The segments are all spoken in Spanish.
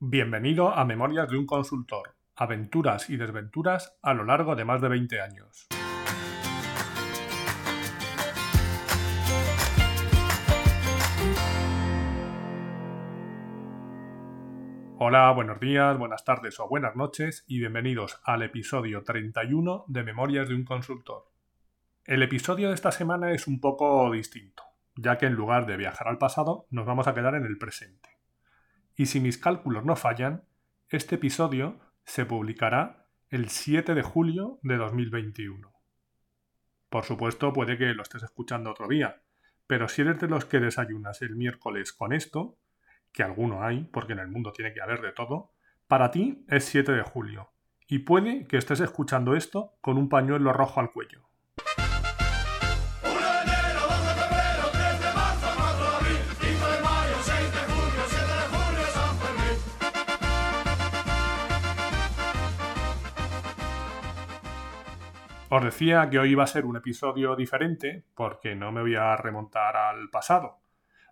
Bienvenido a Memorias de un consultor, aventuras y desventuras a lo largo de más de 20 años. Hola, buenos días, buenas tardes o buenas noches y bienvenidos al episodio 31 de Memorias de un consultor. El episodio de esta semana es un poco distinto, ya que en lugar de viajar al pasado nos vamos a quedar en el presente y si mis cálculos no fallan, este episodio se publicará el 7 de julio de 2021. Por supuesto, puede que lo estés escuchando otro día, pero si eres de los que desayunas el miércoles con esto, que alguno hay, porque en el mundo tiene que haber de todo, para ti es 7 de julio, y puede que estés escuchando esto con un pañuelo rojo al cuello. Os decía que hoy iba a ser un episodio diferente porque no me voy a remontar al pasado.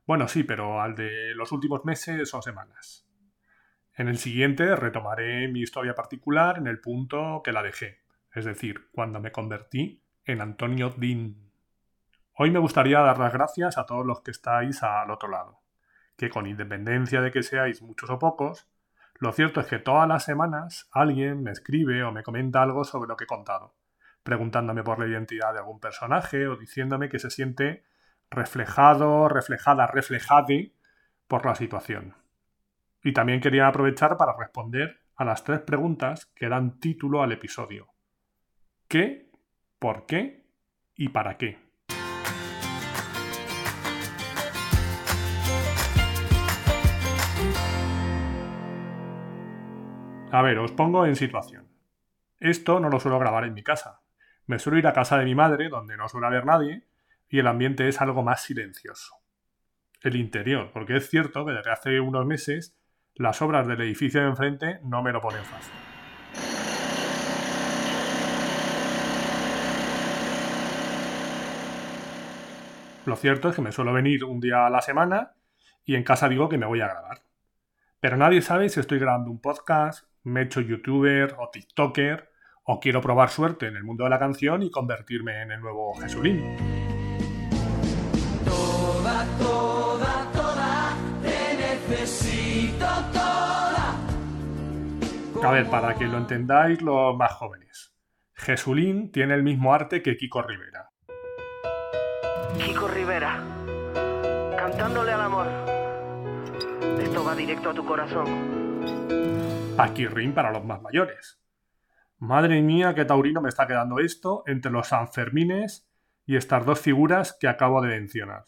Bueno, sí, pero al de los últimos meses o semanas. En el siguiente retomaré mi historia particular en el punto que la dejé, es decir, cuando me convertí en Antonio Dean. Hoy me gustaría dar las gracias a todos los que estáis al otro lado, que con independencia de que seáis muchos o pocos, lo cierto es que todas las semanas alguien me escribe o me comenta algo sobre lo que he contado preguntándome por la identidad de algún personaje o diciéndome que se siente reflejado, reflejada, reflejade por la situación. Y también quería aprovechar para responder a las tres preguntas que dan título al episodio. ¿Qué? ¿Por qué? ¿Y para qué? A ver, os pongo en situación. Esto no lo suelo grabar en mi casa, me suelo ir a casa de mi madre, donde no suele haber nadie, y el ambiente es algo más silencioso. El interior, porque es cierto que desde hace unos meses las obras del edificio de enfrente no me lo ponen fácil. Lo cierto es que me suelo venir un día a la semana y en casa digo que me voy a grabar. Pero nadie sabe si estoy grabando un podcast, me he hecho youtuber o tiktoker o quiero probar suerte en el mundo de la canción y convertirme en el nuevo Jesulín. Toda, toda, toda, te necesito toda. A ver, para que lo entendáis los más jóvenes. Jesulín tiene el mismo arte que Kiko Rivera. Kiko Rivera, cantándole al amor. Esto va directo a tu corazón. Rin para los más mayores. Madre mía, qué taurino me está quedando esto entre los Sanfermines y estas dos figuras que acabo de mencionar.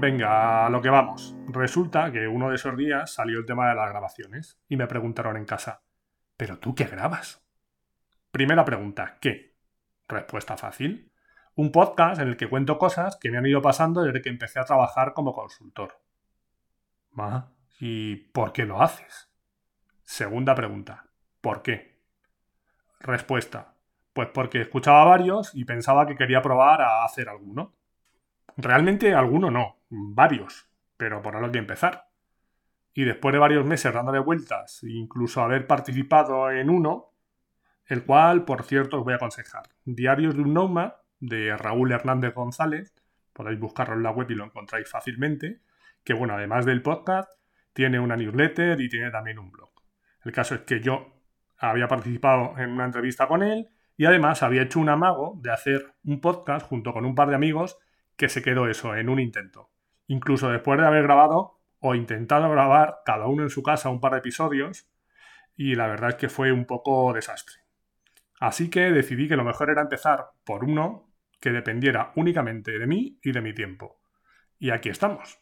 Venga, a lo que vamos. Resulta que uno de esos días salió el tema de las grabaciones y me preguntaron en casa, ¿pero tú qué grabas? Primera pregunta, ¿qué? Respuesta fácil un podcast en el que cuento cosas que me han ido pasando desde que empecé a trabajar como consultor. ¿y por qué lo haces? Segunda pregunta, ¿por qué? Respuesta, pues porque escuchaba varios y pensaba que quería probar a hacer alguno. Realmente alguno no, varios, pero por algo que empezar. Y después de varios meses dándole vueltas, incluso haber participado en uno, el cual, por cierto, os voy a aconsejar. Diarios de un Nomad, de Raúl Hernández González, podéis buscarlo en la web y lo encontráis fácilmente, que bueno, además del podcast, tiene una newsletter y tiene también un blog. El caso es que yo había participado en una entrevista con él y además había hecho un amago de hacer un podcast junto con un par de amigos que se quedó eso en un intento. Incluso después de haber grabado o intentado grabar cada uno en su casa un par de episodios y la verdad es que fue un poco desastre. Así que decidí que lo mejor era empezar por uno que dependiera únicamente de mí y de mi tiempo. Y aquí estamos.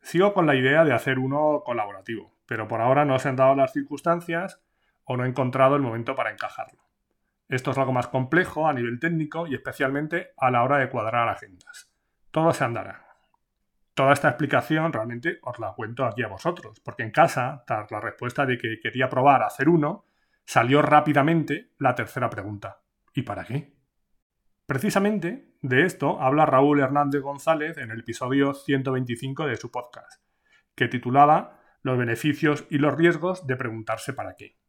Sigo con la idea de hacer uno colaborativo, pero por ahora no se han dado las circunstancias o no he encontrado el momento para encajarlo. Esto es algo más complejo a nivel técnico y especialmente a la hora de cuadrar agendas. Todo se andará. Toda esta explicación realmente os la cuento aquí a vosotros, porque en casa, tras la respuesta de que quería probar a hacer uno, salió rápidamente la tercera pregunta. ¿Y para qué? Precisamente de esto habla Raúl Hernández González en el episodio 125 de su podcast, que titulaba Los beneficios y los riesgos de preguntarse para qué.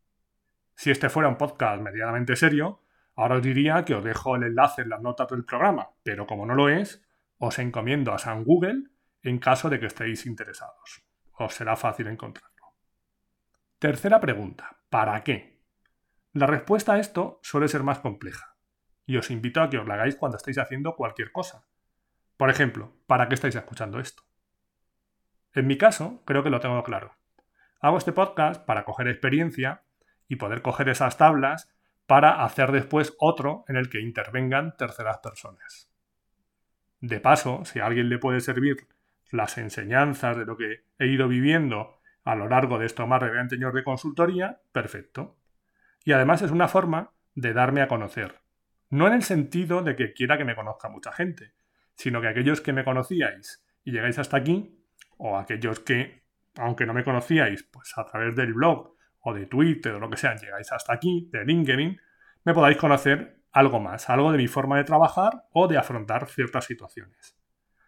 Si este fuera un podcast medianamente serio, ahora os diría que os dejo el enlace en las notas del programa, pero como no lo es, os encomiendo a San Google en caso de que estéis interesados. Os será fácil encontrarlo. Tercera pregunta. ¿Para qué? La respuesta a esto suele ser más compleja, y os invito a que os la hagáis cuando estéis haciendo cualquier cosa. Por ejemplo, ¿para qué estáis escuchando esto? En mi caso, creo que lo tengo claro. Hago este podcast para coger experiencia y poder coger esas tablas para hacer después otro en el que intervengan terceras personas. De paso, si a alguien le puede servir las enseñanzas de lo que he ido viviendo a lo largo de estos más de 20 años de consultoría, perfecto. Y además es una forma de darme a conocer. No en el sentido de que quiera que me conozca mucha gente, sino que aquellos que me conocíais y llegáis hasta aquí, o aquellos que, aunque no me conocíais, pues a través del blog o de Twitter o lo que sea, llegáis hasta aquí, de LinkedIn, me podáis conocer algo más, algo de mi forma de trabajar o de afrontar ciertas situaciones.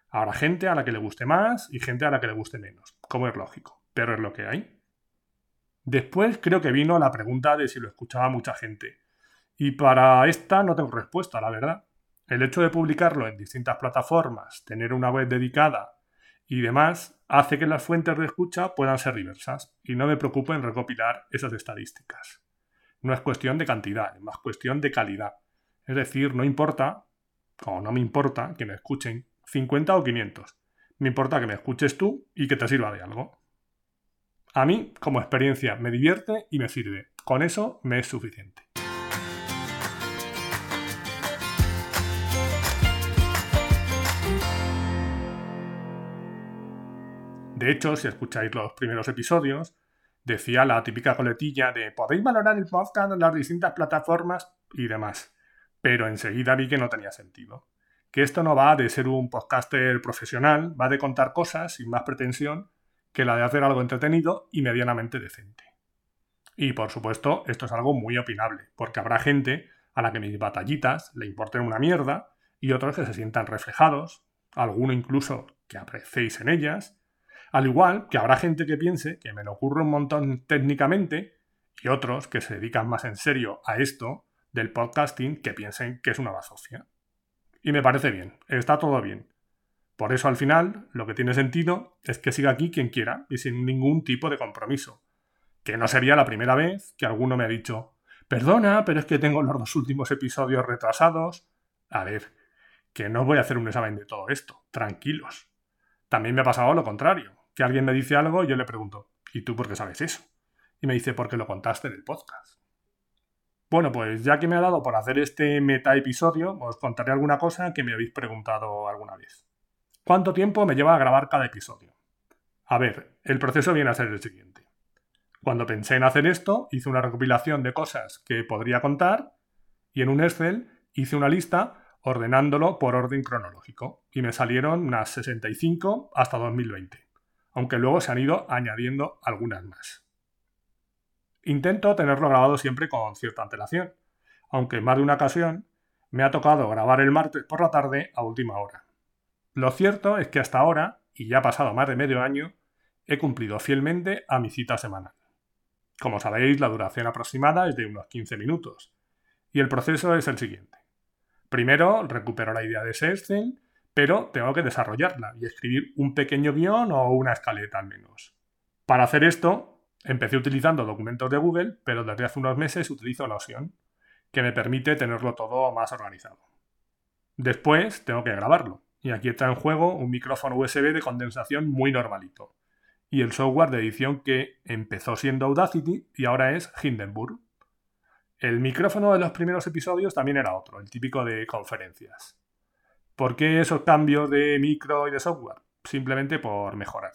Habrá gente a la que le guste más y gente a la que le guste menos, como es lógico, pero es lo que hay. Después creo que vino la pregunta de si lo escuchaba mucha gente. Y para esta no tengo respuesta, la verdad. El hecho de publicarlo en distintas plataformas, tener una web dedicada y demás, hace que las fuentes de escucha puedan ser diversas y no me preocupo en recopilar esas estadísticas. No es cuestión de cantidad, es más cuestión de calidad. Es decir, no importa, o no me importa, que me escuchen 50 o 500. Me importa que me escuches tú y que te sirva de algo. A mí, como experiencia, me divierte y me sirve. Con eso me es suficiente. De hecho, si escucháis los primeros episodios, decía la típica coletilla de podéis valorar el podcast en las distintas plataformas y demás. Pero enseguida vi que no tenía sentido. Que esto no va de ser un podcaster profesional, va de contar cosas sin más pretensión que la de hacer algo entretenido y medianamente decente. Y por supuesto, esto es algo muy opinable, porque habrá gente a la que mis batallitas le importen una mierda y otros que se sientan reflejados, alguno incluso que apreciéis en ellas, al igual que habrá gente que piense que me lo ocurre un montón técnicamente y otros que se dedican más en serio a esto del podcasting que piensen que es una bazofia. Y me parece bien, está todo bien. Por eso al final lo que tiene sentido es que siga aquí quien quiera y sin ningún tipo de compromiso. Que no sería la primera vez que alguno me ha dicho, perdona, pero es que tengo los dos últimos episodios retrasados. A ver, que no voy a hacer un examen de todo esto, tranquilos. También me ha pasado lo contrario que alguien me dice algo yo le pregunto, ¿y tú por qué sabes eso? Y me dice, porque lo contaste en el podcast. Bueno, pues ya que me ha dado por hacer este meta episodio, os contaré alguna cosa que me habéis preguntado alguna vez. ¿Cuánto tiempo me lleva a grabar cada episodio? A ver, el proceso viene a ser el siguiente. Cuando pensé en hacer esto, hice una recopilación de cosas que podría contar y en un Excel hice una lista ordenándolo por orden cronológico y me salieron unas 65 hasta 2020 aunque luego se han ido añadiendo algunas más. Intento tenerlo grabado siempre con cierta antelación, aunque en más de una ocasión me ha tocado grabar el martes por la tarde a última hora. Lo cierto es que hasta ahora, y ya ha pasado más de medio año, he cumplido fielmente a mi cita semanal. Como sabéis, la duración aproximada es de unos 15 minutos, y el proceso es el siguiente. Primero, recupero la idea de ese Excel pero tengo que desarrollarla y escribir un pequeño guion o una escaleta al menos. Para hacer esto, empecé utilizando documentos de Google, pero desde hace unos meses utilizo Notion, que me permite tenerlo todo más organizado. Después tengo que grabarlo, y aquí está en juego un micrófono USB de condensación muy normalito, y el software de edición que empezó siendo Audacity y ahora es Hindenburg. El micrófono de los primeros episodios también era otro, el típico de conferencias. ¿Por qué esos cambios de micro y de software? Simplemente por mejorar.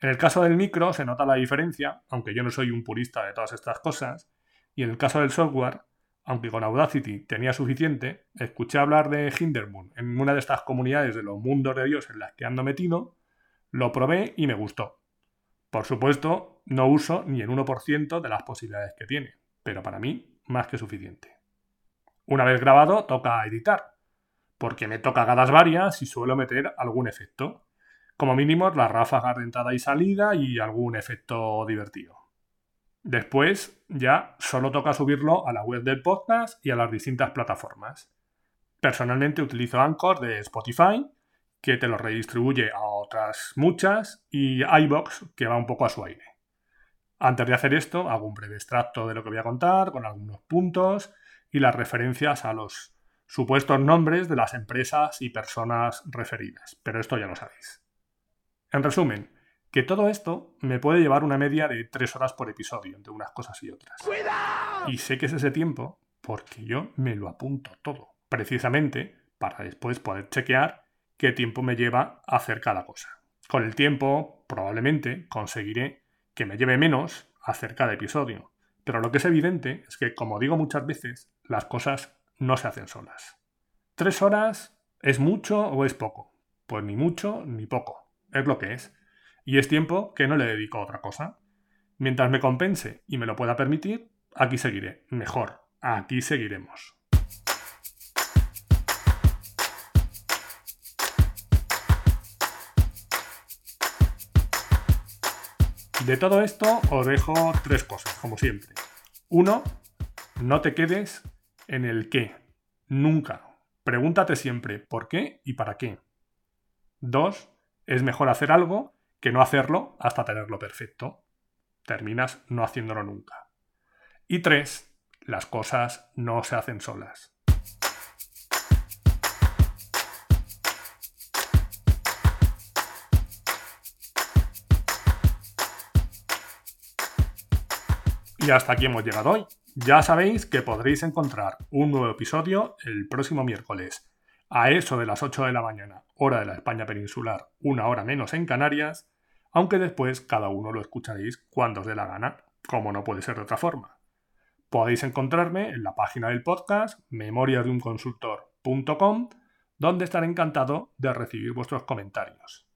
En el caso del micro se nota la diferencia, aunque yo no soy un purista de todas estas cosas, y en el caso del software, aunque con Audacity tenía suficiente, escuché hablar de Hindermoon en una de estas comunidades de los mundos de Dios en las que ando metido, lo probé y me gustó. Por supuesto, no uso ni el 1% de las posibilidades que tiene, pero para mí más que suficiente. Una vez grabado, toca editar porque meto cagadas varias y suelo meter algún efecto. Como mínimo la ráfaga de entrada y salida y algún efecto divertido. Después ya solo toca subirlo a la web del podcast y a las distintas plataformas. Personalmente utilizo Anchor de Spotify, que te lo redistribuye a otras muchas, y iBox, que va un poco a su aire. Antes de hacer esto, hago un breve extracto de lo que voy a contar, con algunos puntos y las referencias a los supuestos nombres de las empresas y personas referidas. Pero esto ya lo sabéis. En resumen, que todo esto me puede llevar una media de tres horas por episodio entre unas cosas y otras. ¡Cuidado! Y sé que es ese tiempo porque yo me lo apunto todo, precisamente para después poder chequear qué tiempo me lleva hacer cada cosa. Con el tiempo, probablemente conseguiré que me lleve menos hacer cada episodio. Pero lo que es evidente es que, como digo muchas veces, las cosas no se hacen solas. ¿Tres horas es mucho o es poco? Pues ni mucho ni poco. Es lo que es. Y es tiempo que no le dedico a otra cosa. Mientras me compense y me lo pueda permitir, aquí seguiré. Mejor, aquí seguiremos. De todo esto os dejo tres cosas, como siempre. Uno, no te quedes en el qué. Nunca. Pregúntate siempre por qué y para qué. Dos, es mejor hacer algo que no hacerlo hasta tenerlo perfecto. Terminas no haciéndolo nunca. Y tres, las cosas no se hacen solas. Y hasta aquí hemos llegado hoy. Ya sabéis que podréis encontrar un nuevo episodio el próximo miércoles, a eso de las 8 de la mañana, hora de la España peninsular, una hora menos en Canarias, aunque después cada uno lo escucharéis cuando os dé la gana, como no puede ser de otra forma. Podéis encontrarme en la página del podcast memoriasdeunconsultor.com, donde estaré encantado de recibir vuestros comentarios.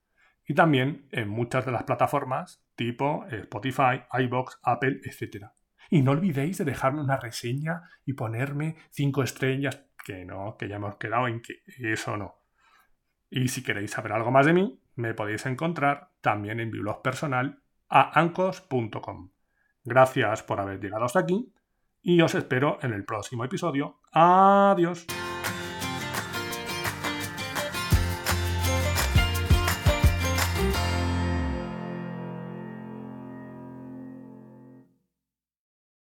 Y también en muchas de las plataformas tipo Spotify, iBox, Apple, etc. Y no olvidéis de dejarme una reseña y ponerme cinco estrellas, que no, que ya hemos quedado en que eso no. Y si queréis saber algo más de mí, me podéis encontrar también en mi blog personal a ancos.com. Gracias por haber llegado hasta aquí y os espero en el próximo episodio. Adiós.